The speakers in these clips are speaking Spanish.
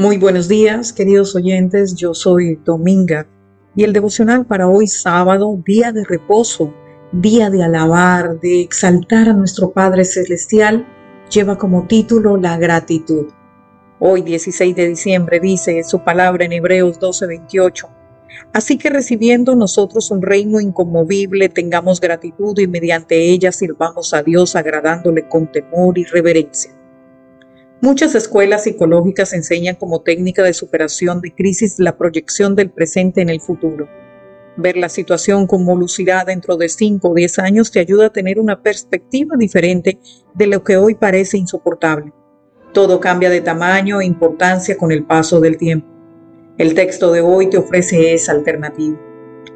Muy buenos días, queridos oyentes. Yo soy Dominga y el devocional para hoy sábado, día de reposo, día de alabar, de exaltar a nuestro Padre Celestial, lleva como título la gratitud. Hoy 16 de diciembre dice su palabra en Hebreos 12:28. Así que recibiendo nosotros un reino inconmovible, tengamos gratitud y mediante ella sirvamos a Dios agradándole con temor y reverencia. Muchas escuelas psicológicas enseñan como técnica de superación de crisis la proyección del presente en el futuro. Ver la situación como lucirá dentro de 5 o 10 años te ayuda a tener una perspectiva diferente de lo que hoy parece insoportable. Todo cambia de tamaño e importancia con el paso del tiempo. El texto de hoy te ofrece esa alternativa.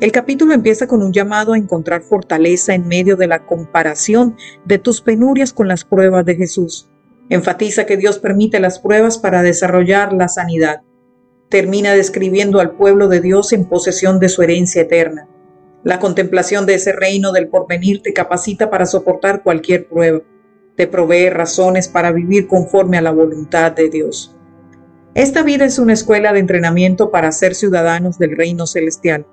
El capítulo empieza con un llamado a encontrar fortaleza en medio de la comparación de tus penurias con las pruebas de Jesús. Enfatiza que Dios permite las pruebas para desarrollar la sanidad. Termina describiendo al pueblo de Dios en posesión de su herencia eterna. La contemplación de ese reino del porvenir te capacita para soportar cualquier prueba. Te provee razones para vivir conforme a la voluntad de Dios. Esta vida es una escuela de entrenamiento para ser ciudadanos del reino celestial.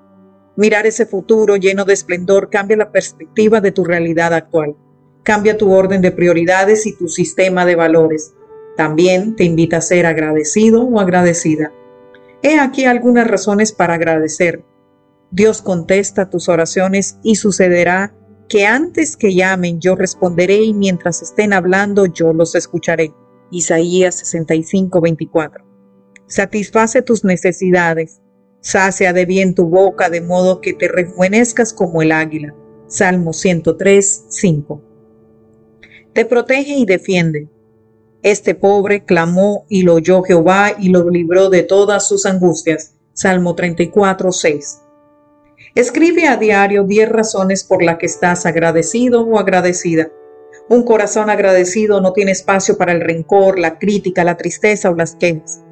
Mirar ese futuro lleno de esplendor cambia la perspectiva de tu realidad actual. Cambia tu orden de prioridades y tu sistema de valores. También te invita a ser agradecido o agradecida. He aquí algunas razones para agradecer. Dios contesta tus oraciones y sucederá que antes que llamen yo responderé y mientras estén hablando yo los escucharé. Isaías 65, 24. Satisface tus necesidades. Sacia de bien tu boca de modo que te rejuvenezcas como el águila. Salmo 103, 5 te protege y defiende. Este pobre clamó y lo oyó Jehová y lo libró de todas sus angustias. Salmo 34, 6. Escribe a diario 10 razones por las que estás agradecido o agradecida. Un corazón agradecido no tiene espacio para el rencor, la crítica, la tristeza o las quejas.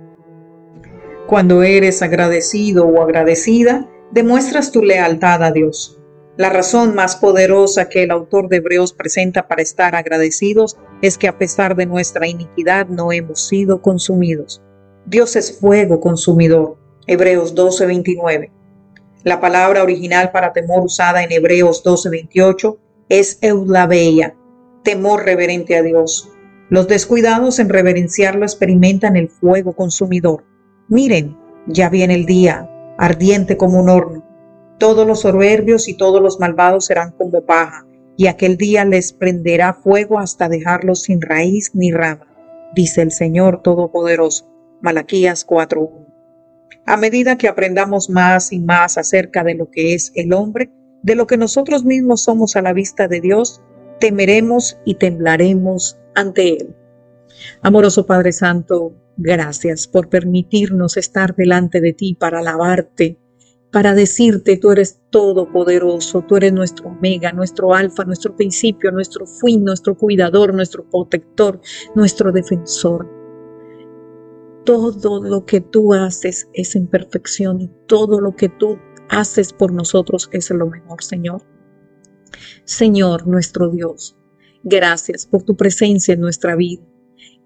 Cuando eres agradecido o agradecida, demuestras tu lealtad a Dios. La razón más poderosa que el autor de Hebreos presenta para estar agradecidos es que a pesar de nuestra iniquidad no hemos sido consumidos. Dios es fuego consumidor. Hebreos 12:29. La palabra original para temor usada en Hebreos 12:28 es eulabeia, temor reverente a Dios. Los descuidados en reverenciarlo experimentan el fuego consumidor. Miren, ya viene el día, ardiente como un horno todos los soberbios y todos los malvados serán como paja, y aquel día les prenderá fuego hasta dejarlos sin raíz ni rama, dice el Señor Todopoderoso. Malaquías 4.1. A medida que aprendamos más y más acerca de lo que es el hombre, de lo que nosotros mismos somos a la vista de Dios, temeremos y temblaremos ante Él. Amoroso Padre Santo, gracias por permitirnos estar delante de ti para alabarte, para decirte, tú eres todopoderoso, tú eres nuestro omega, nuestro alfa, nuestro principio, nuestro fin, nuestro cuidador, nuestro protector, nuestro defensor. Todo lo que tú haces es en perfección y todo lo que tú haces por nosotros es lo mejor, Señor. Señor, nuestro Dios, gracias por tu presencia en nuestra vida.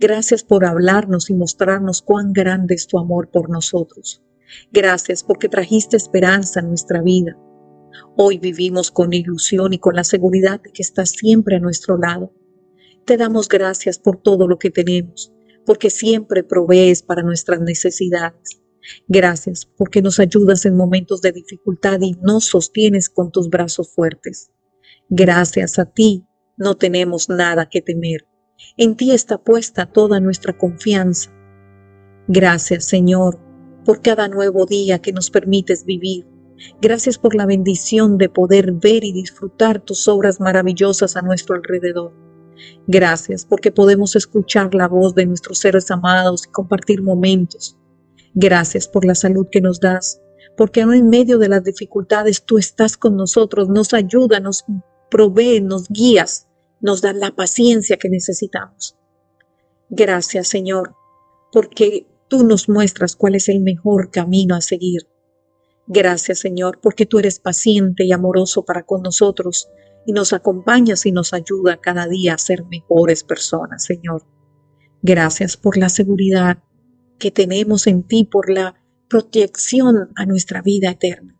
Gracias por hablarnos y mostrarnos cuán grande es tu amor por nosotros. Gracias porque trajiste esperanza en nuestra vida. Hoy vivimos con ilusión y con la seguridad de que estás siempre a nuestro lado. Te damos gracias por todo lo que tenemos, porque siempre provees para nuestras necesidades. Gracias porque nos ayudas en momentos de dificultad y nos sostienes con tus brazos fuertes. Gracias a ti no tenemos nada que temer. En ti está puesta toda nuestra confianza. Gracias, Señor, por cada nuevo día que nos permites vivir. Gracias por la bendición de poder ver y disfrutar tus obras maravillosas a nuestro alrededor. Gracias porque podemos escuchar la voz de nuestros seres amados y compartir momentos. Gracias por la salud que nos das, porque aún en medio de las dificultades tú estás con nosotros, nos ayuda, nos provee, nos guías, nos da la paciencia que necesitamos. Gracias Señor, porque tú nos muestras cuál es el mejor camino a seguir. Gracias Señor, porque tú eres paciente y amoroso para con nosotros y nos acompañas y nos ayuda cada día a ser mejores personas, Señor. Gracias por la seguridad que tenemos en ti por la protección a nuestra vida eterna.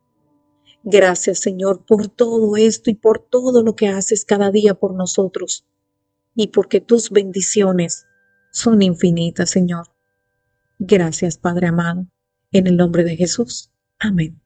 Gracias Señor por todo esto y por todo lo que haces cada día por nosotros y porque tus bendiciones son infinitas Señor. Gracias Padre amado, en el nombre de Jesús. Amén.